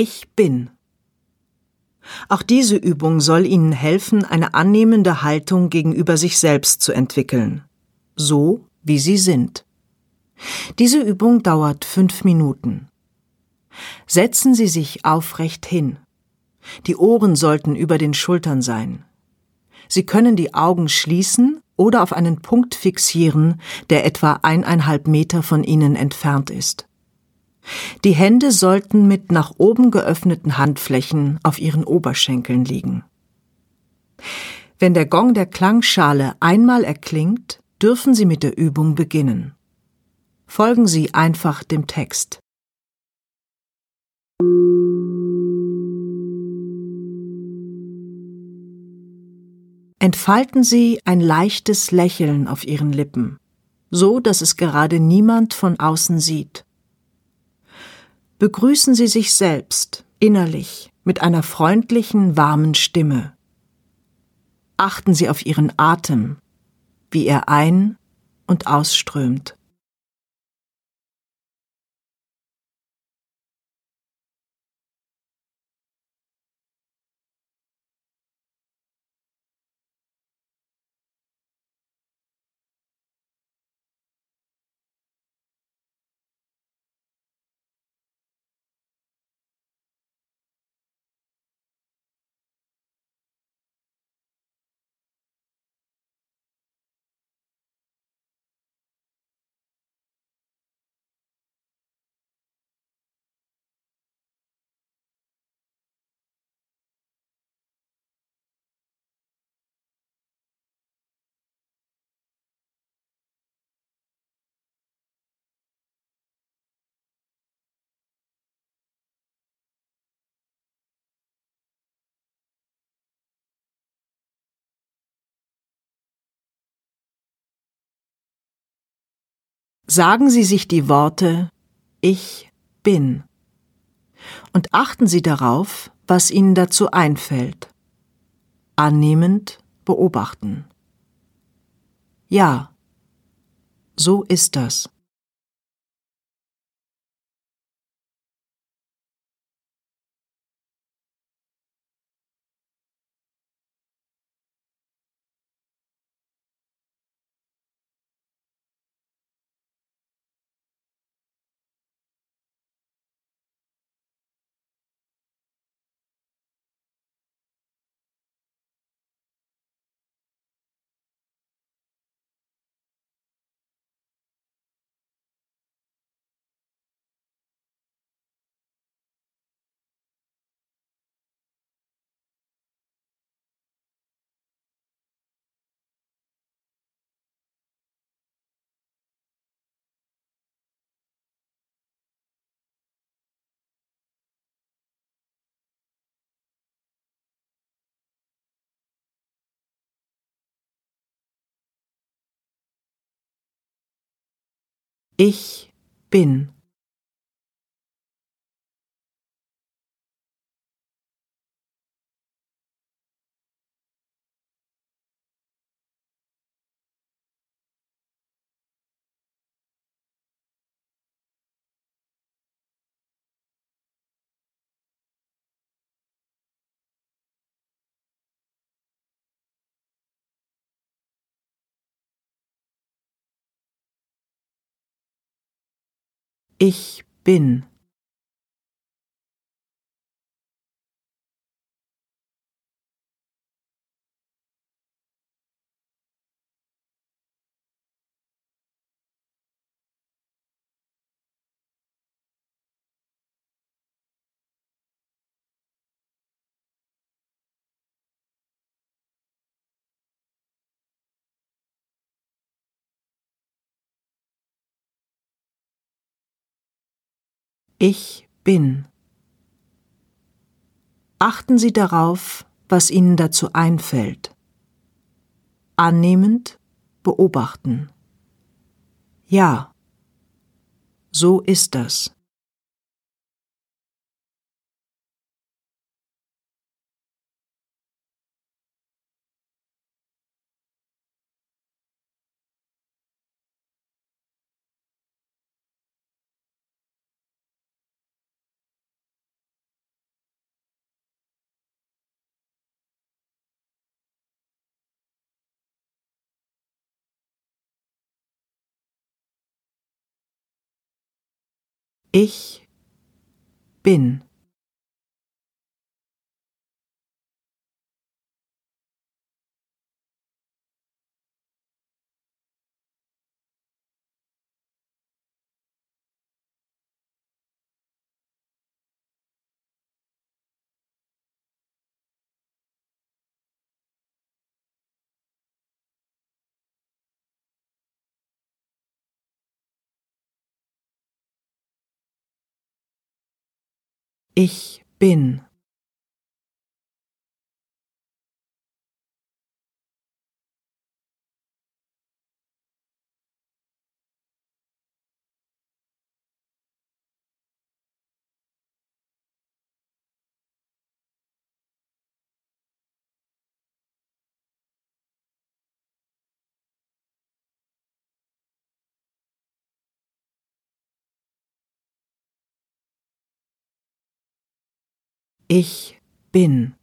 Ich bin. Auch diese Übung soll Ihnen helfen, eine annehmende Haltung gegenüber sich selbst zu entwickeln, so wie Sie sind. Diese Übung dauert fünf Minuten. Setzen Sie sich aufrecht hin. Die Ohren sollten über den Schultern sein. Sie können die Augen schließen oder auf einen Punkt fixieren, der etwa eineinhalb Meter von Ihnen entfernt ist. Die Hände sollten mit nach oben geöffneten Handflächen auf Ihren Oberschenkeln liegen. Wenn der Gong der Klangschale einmal erklingt, dürfen Sie mit der Übung beginnen. Folgen Sie einfach dem Text. Entfalten Sie ein leichtes Lächeln auf Ihren Lippen, so dass es gerade niemand von außen sieht. Begrüßen Sie sich selbst innerlich mit einer freundlichen, warmen Stimme. Achten Sie auf Ihren Atem, wie er ein- und ausströmt. Sagen Sie sich die Worte Ich bin und achten Sie darauf, was Ihnen dazu einfällt. Annehmend beobachten. Ja, so ist das. Ich bin. Ich bin. Ich bin. Achten Sie darauf, was Ihnen dazu einfällt. Annehmend beobachten. Ja, so ist das. Ich bin. Ich bin. Ich bin.